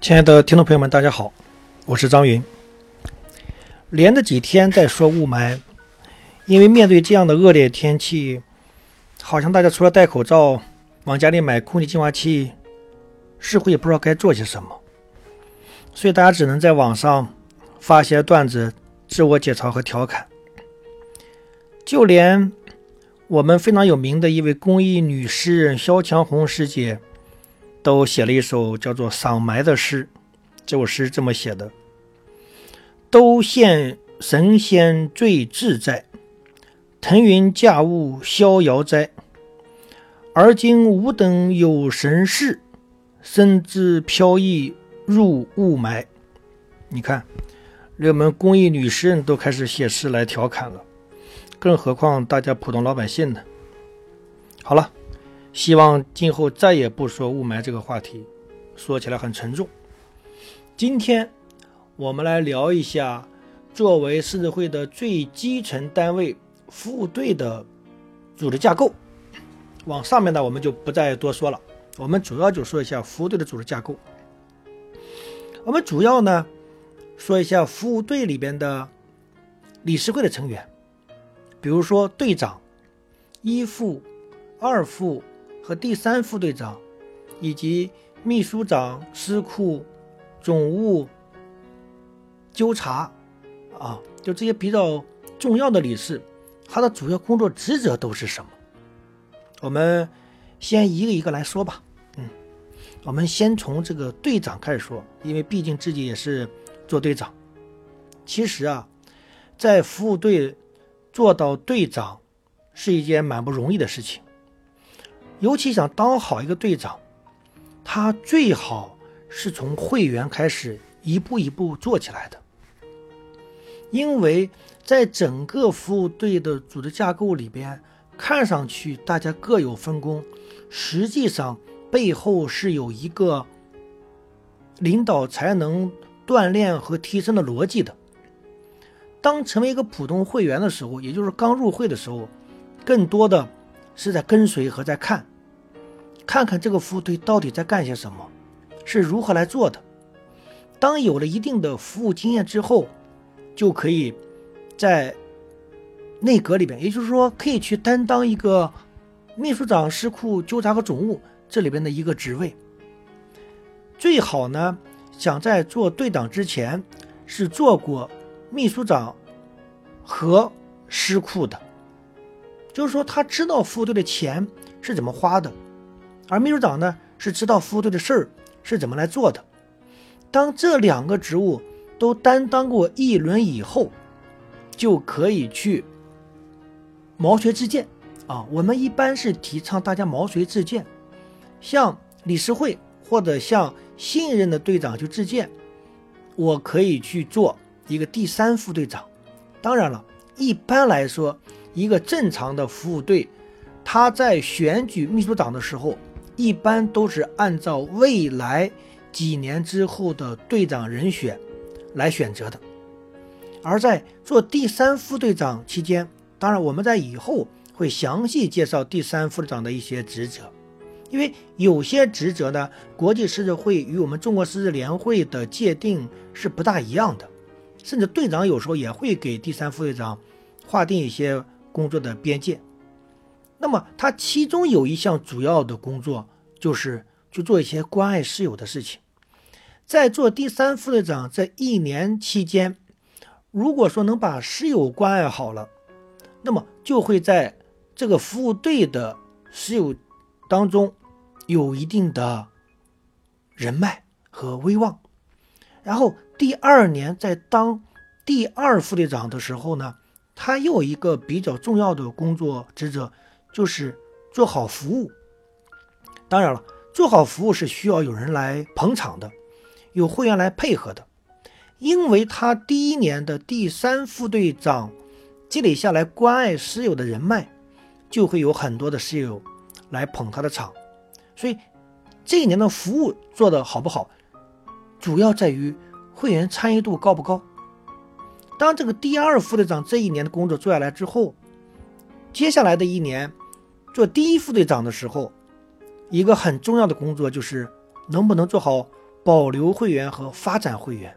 亲爱的听众朋友们，大家好，我是张云。连着几天在说雾霾，因为面对这样的恶劣天气，好像大家除了戴口罩、往家里买空气净化器，似乎也不知道该做些什么，所以大家只能在网上发些段子，自我解嘲和调侃。就连我们非常有名的一位公益女诗人萧强红师姐。都写了一首叫做《赏霾》的诗。这首诗这么写的：“都羡神仙最自在，腾云驾雾逍遥哉。而今吾等有神事，身姿飘逸入雾霾。”你看，连我们公益女诗人都开始写诗来调侃了，更何况大家普通老百姓呢？好了。希望今后再也不说雾霾这个话题，说起来很沉重。今天我们来聊一下，作为狮子会的最基层单位服务队的组织架构。往上面呢，我们就不再多说了。我们主要就说一下服务队的组织架构。我们主要呢说一下服务队里边的理事会的成员，比如说队长、一副、二副。和第三副队长，以及秘书长、司库、总务、纠察，啊，就这些比较重要的理事，他的主要工作职责都是什么？我们先一个一个来说吧。嗯，我们先从这个队长开始说，因为毕竟自己也是做队长。其实啊，在服务队做到队长是一件蛮不容易的事情。尤其想当好一个队长，他最好是从会员开始一步一步做起来的。因为在整个服务队的组织架构里边，看上去大家各有分工，实际上背后是有一个领导才能锻炼和提升的逻辑的。当成为一个普通会员的时候，也就是刚入会的时候，更多的是在跟随和在看。看看这个服务队到底在干些什么，是如何来做的。当有了一定的服务经验之后，就可以在内阁里边，也就是说，可以去担当一个秘书长、师库、纠察和总务这里边的一个职位。最好呢，想在做队长之前是做过秘书长和师库的，就是说他知道服务队的钱是怎么花的。而秘书长呢，是知道服务队的事儿是怎么来做的。当这两个职务都担当过一轮以后，就可以去毛遂自荐啊。我们一般是提倡大家毛遂自荐，向理事会或者向信任的队长去自荐。我可以去做一个第三副队长。当然了，一般来说，一个正常的服务队，他在选举秘书长的时候。一般都是按照未来几年之后的队长人选来选择的，而在做第三副队长期间，当然我们在以后会详细介绍第三副队长的一些职责，因为有些职责呢，国际狮子会与我们中国狮子联会的界定是不大一样的，甚至队长有时候也会给第三副队长划定一些工作的边界。那么，他其中有一项主要的工作，就是去做一些关爱室友的事情。在做第三副队长这一年期间，如果说能把室友关爱好了，那么就会在这个服务队的室友当中有一定的人脉和威望。然后第二年在当第二副队长的时候呢，他又一个比较重要的工作职责。就是做好服务，当然了，做好服务是需要有人来捧场的，有会员来配合的，因为他第一年的第三副队长积累下来关爱室友的人脉，就会有很多的室友来捧他的场，所以这一年的服务做得好不好，主要在于会员参与度高不高。当这个第二副队长这一年的工作做下来之后，接下来的一年。做第一副队长的时候，一个很重要的工作就是能不能做好保留会员和发展会员。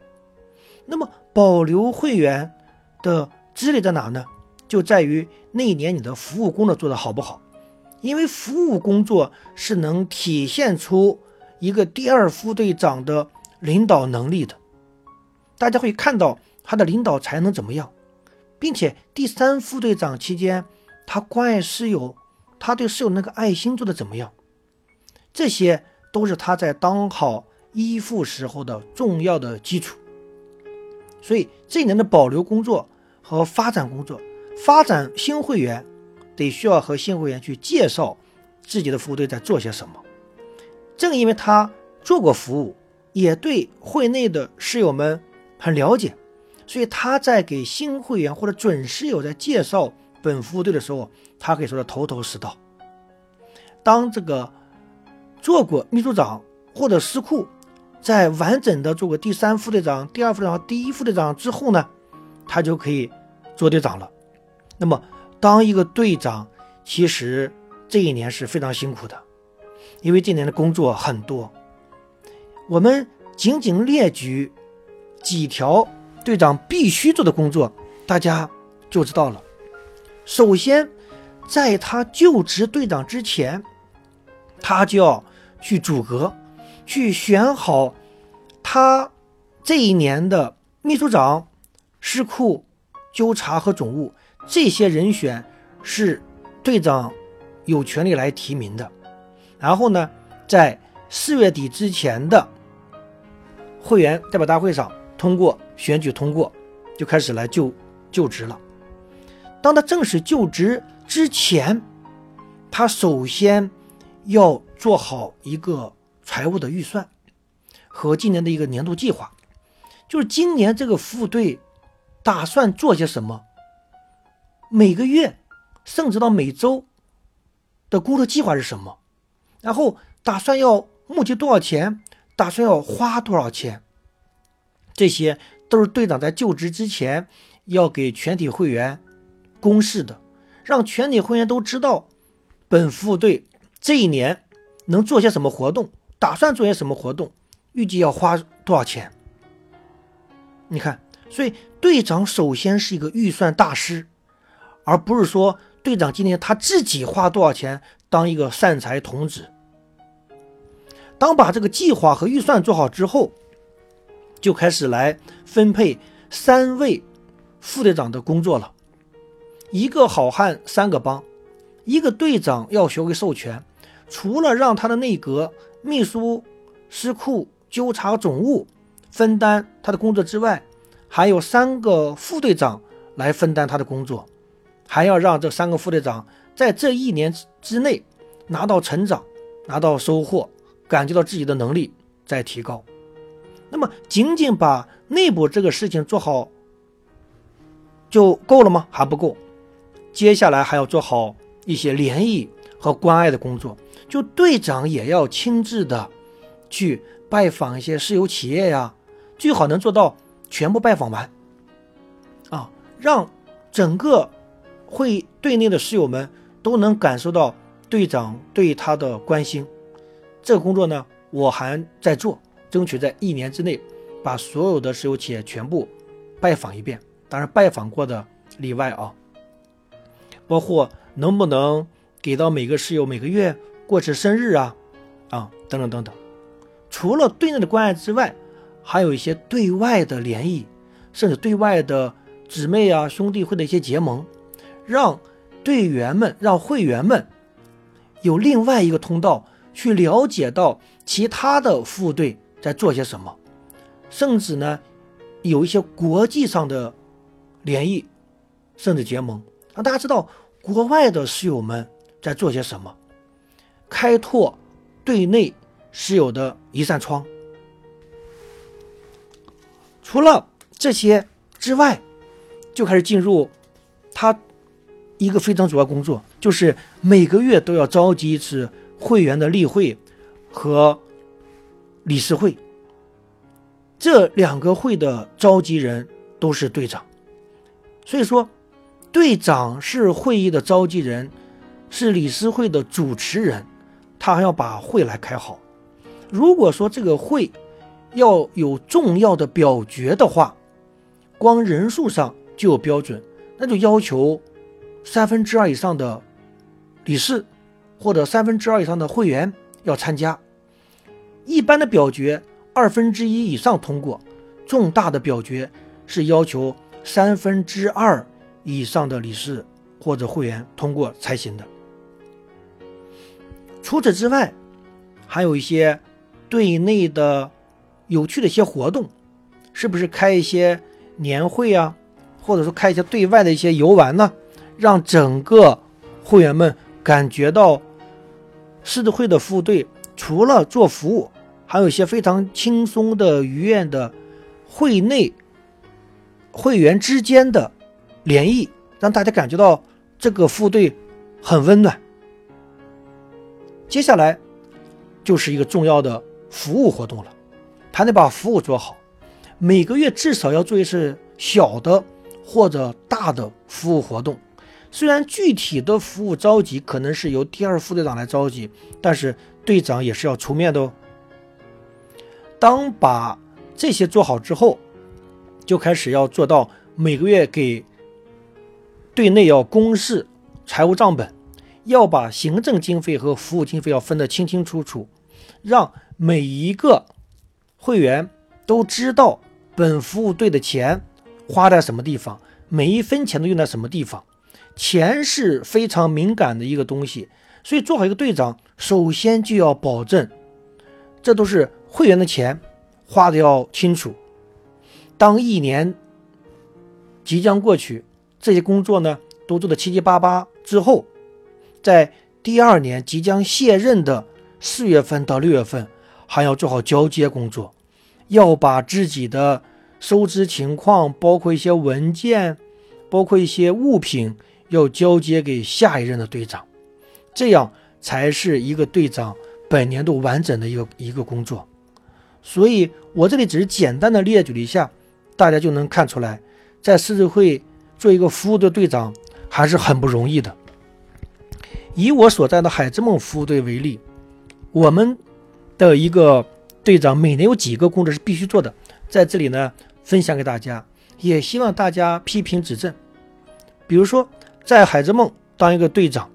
那么保留会员的积累在哪呢？就在于那一年你的服务工作做得好不好。因为服务工作是能体现出一个第二副队长的领导能力的，大家会看到他的领导才能怎么样，并且第三副队长期间他关爱室友，他对室友那个爱心做的怎么样，这些都是他在当好依附时候的重要的基础。所以这一年的保留工作和发展工作，发展新会员。得需要和新会员去介绍自己的服务队在做些什么。正因为他做过服务，也对会内的室友们很了解，所以他在给新会员或者准室友在介绍本服务队的时候，他可以说的头头是道。当这个做过秘书长或者司库，在完整的做过第三副队长、第二副队长、第一副队长之后呢，他就可以做队长了。那么。当一个队长，其实这一年是非常辛苦的，因为这一年的工作很多。我们仅仅列举几条队长必须做的工作，大家就知道了。首先，在他就职队长之前，他就要去组阁，去选好他这一年的秘书长、师库、纠察和总务。这些人选是队长有权利来提名的，然后呢，在四月底之前的会员代表大会上通过选举通过，就开始来就就职了。当他正式就职之前，他首先要做好一个财务的预算和今年的一个年度计划，就是今年这个服务队打算做些什么。每个月，甚至到每周的工作计划是什么？然后打算要募集多少钱？打算要花多少钱？这些都是队长在就职之前要给全体会员公示的，让全体会员都知道本副队这一年能做些什么活动，打算做些什么活动，预计要花多少钱。你看，所以队长首先是一个预算大师。而不是说队长今天他自己花多少钱当一个善财童子。当把这个计划和预算做好之后，就开始来分配三位副队长的工作了。一个好汉三个帮，一个队长要学会授权，除了让他的内阁秘书、司库、纠察、总务分担他的工作之外，还有三个副队长来分担他的工作。还要让这三个副队长在这一年之内拿到成长，拿到收获，感觉到自己的能力在提高。那么，仅仅把内部这个事情做好就够了吗？还不够。接下来还要做好一些联谊和关爱的工作。就队长也要亲自的去拜访一些石油企业呀，最好能做到全部拜访完啊，让整个。会队内的室友们都能感受到队长对他的关心，这个工作呢，我还在做，争取在一年之内把所有的石油企业全部拜访一遍，当然拜访过的例外啊，包括能不能给到每个室友每个月过次生日啊，啊等等等等。除了对内的关爱之外，还有一些对外的联谊，甚至对外的姊妹啊兄弟会的一些结盟。让队员们、让会员们有另外一个通道去了解到其他的副队在做些什么，甚至呢有一些国际上的联谊，甚至结盟，让大家知道国外的室友们在做些什么，开拓对内室友的一扇窗。除了这些之外，就开始进入他。一个非常主要工作就是每个月都要召集一次会员的例会和理事会，这两个会的召集人都是队长，所以说队长是会议的召集人，是理事会的主持人，他还要把会来开好。如果说这个会要有重要的表决的话，光人数上就有标准，那就要求三分之二以上的理事或者三分之二以上的会员要参加。一般的表决二分之一以上通过，重大的表决是要求三分之二以上的理事或者会员通过才行的。除此之外，还有一些对内的有趣的一些活动，是不是开一些年会啊，或者说开一些对外的一些游玩呢？让整个会员们感觉到狮子会的服务队除了做服务，还有一些非常轻松的、愉悦的会内会员之间的联谊，让大家感觉到这个副队很温暖。接下来就是一个重要的服务活动了，他得把服务做好，每个月至少要做一次小的或者大的服务活动。虽然具体的服务召集可能是由第二副队长来召集，但是队长也是要出面的哦。当把这些做好之后，就开始要做到每个月给对内要公示财务账本。要把行政经费和服务经费要分得清清楚楚，让每一个会员都知道本服务队的钱花在什么地方，每一分钱都用在什么地方。钱是非常敏感的一个东西，所以做好一个队长，首先就要保证这都是会员的钱，花的要清楚。当一年即将过去，这些工作呢都做的七七八八之后。在第二年即将卸任的四月份到六月份，还要做好交接工作，要把自己的收支情况，包括一些文件，包括一些物品，要交接给下一任的队长，这样才是一个队长本年度完整的一个一个工作。所以，我这里只是简单的列举了一下，大家就能看出来，在狮子会做一个服务的队长还是很不容易的。以我所在的海之梦服务队为例，我们的一个队长每年有几个工作是必须做的，在这里呢分享给大家，也希望大家批评指正。比如说，在海之梦当一个队长，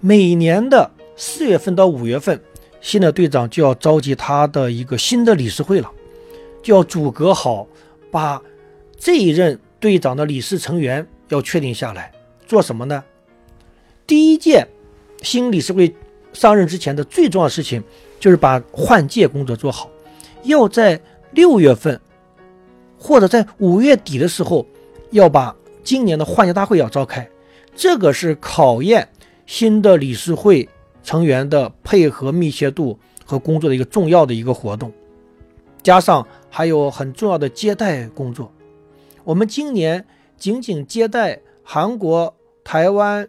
每年的四月份到五月份，新的队长就要召集他的一个新的理事会了，就要组阁好，把这一任队长的理事成员要确定下来，做什么呢？第一件新理事会上任之前的最重要的事情，就是把换届工作做好。要在六月份或者在五月底的时候，要把今年的换届大会要召开。这个是考验新的理事会成员的配合密切度和工作的一个重要的一个活动。加上还有很重要的接待工作。我们今年仅仅接待韩国、台湾。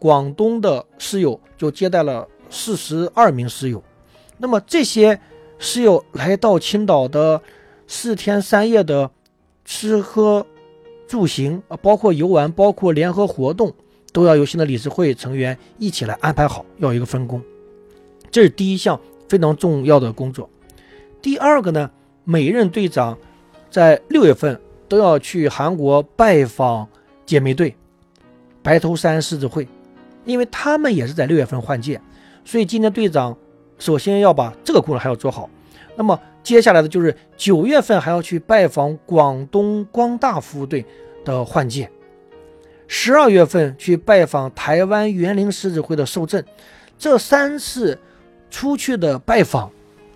广东的师友就接待了四十二名师友，那么这些师友来到青岛的四天三夜的吃喝住行啊，包括游玩，包括联合活动，都要由新的理事会成员一起来安排好，要一个分工。这是第一项非常重要的工作。第二个呢，每任队长在六月份都要去韩国拜访姐妹队白头山狮子会。因为他们也是在六月份换届，所以今年队长首先要把这个工作还要做好。那么接下来的就是九月份还要去拜访广东光大服务队的换届，十二月份去拜访台湾园林狮子会的受证。这三次出去的拜访，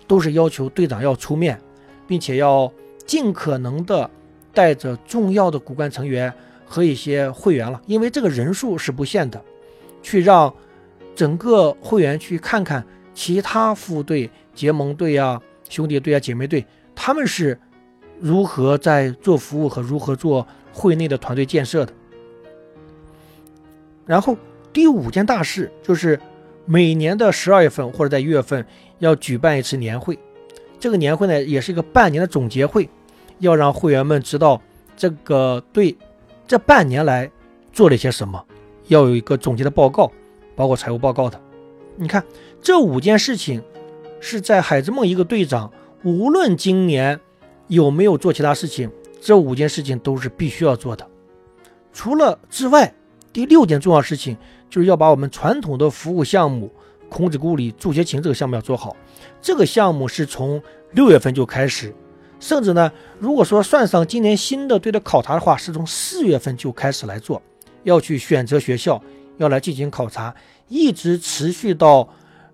都是要求队长要出面，并且要尽可能的带着重要的骨干成员和一些会员了，因为这个人数是不限的。去让整个会员去看看其他副队、结盟队啊、兄弟队啊、姐妹队，他们是如何在做服务和如何做会内的团队建设的。然后第五件大事就是每年的十二月份或者在一月份要举办一次年会，这个年会呢也是一个半年的总结会，要让会员们知道这个队这半年来做了些什么。要有一个总结的报告，包括财务报告的。你看，这五件事情是在海之梦一个队长无论今年有没有做其他事情，这五件事情都是必须要做的。除了之外，第六件重要事情就是要把我们传统的服务项目“孔子故里助学情”这个项目要做好。这个项目是从六月份就开始，甚至呢，如果说算上今年新的队的考察的话，是从四月份就开始来做，要去选择学校，要来进行考察，一直持续到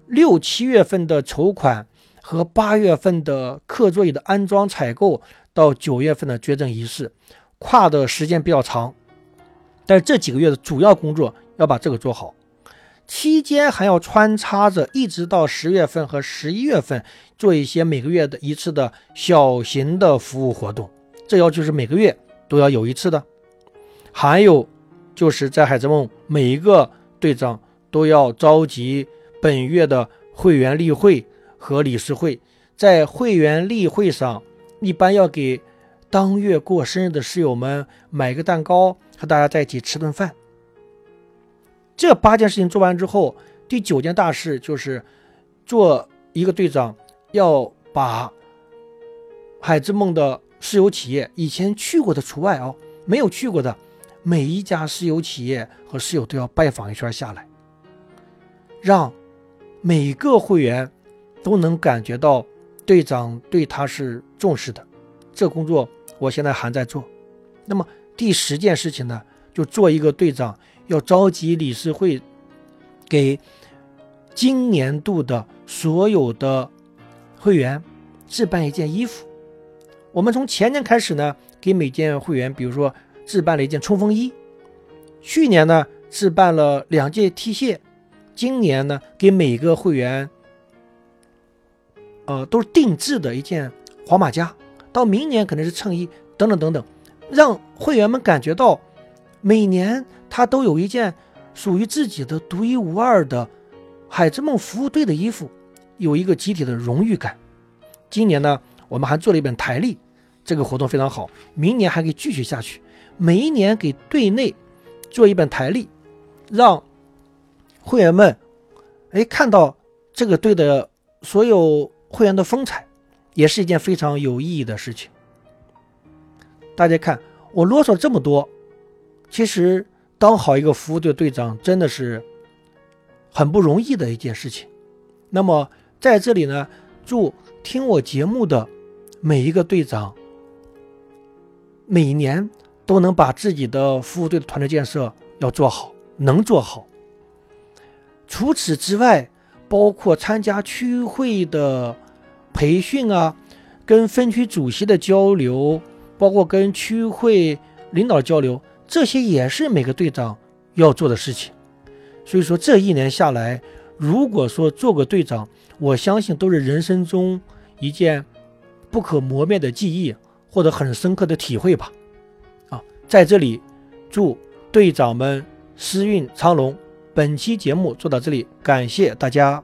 六七月份的筹款。和八月份的课桌椅的安装采购到九月份的捐赠仪式，跨的时间比较长，但是这几个月的主要工作要把这个做好，期间还要穿插着一直到十月份和十一月份做一些每个月的一次的小型的服务活动，这要求是每个月都要有一次的，还有就是在海之梦每一个队长都要召集本月的会员例会。和理事会在会员例会上，一般要给当月过生日的室友们买个蛋糕，和大家在一起吃顿饭。这八件事情做完之后，第九件大事就是做一个队长，要把海之梦的石油企业以前去过的除外哦，没有去过的每一家石油企业和室友都要拜访一圈下来，让每个会员。都能感觉到队长对他是重视的，这工作我现在还在做。那么第十件事情呢，就做一个队长要召集理事会，给今年度的所有的会员置办一件衣服。我们从前年开始呢，给每件会员，比如说置办了一件冲锋衣；去年呢，置办了两件 T 恤；今年呢，给每个会员。呃，都是定制的一件黄马甲，到明年可能是衬衣等等等等，让会员们感觉到每年他都有一件属于自己的独一无二的海之梦服务队的衣服，有一个集体的荣誉感。今年呢，我们还做了一本台历，这个活动非常好，明年还可以继续下去。每一年给队内做一本台历，让会员们哎看到这个队的所有。会员的风采，也是一件非常有意义的事情。大家看，我啰嗦这么多，其实当好一个服务队队长，真的是很不容易的一件事情。那么在这里呢，祝听我节目的每一个队长，每年都能把自己的服务队的团队建设要做好，能做好。除此之外，包括参加区会的培训啊，跟分区主席的交流，包括跟区会领导交流，这些也是每个队长要做的事情。所以说，这一年下来，如果说做个队长，我相信都是人生中一件不可磨灭的记忆，或者很深刻的体会吧。啊，在这里祝队长们时运昌隆。本期节目做到这里，感谢大家。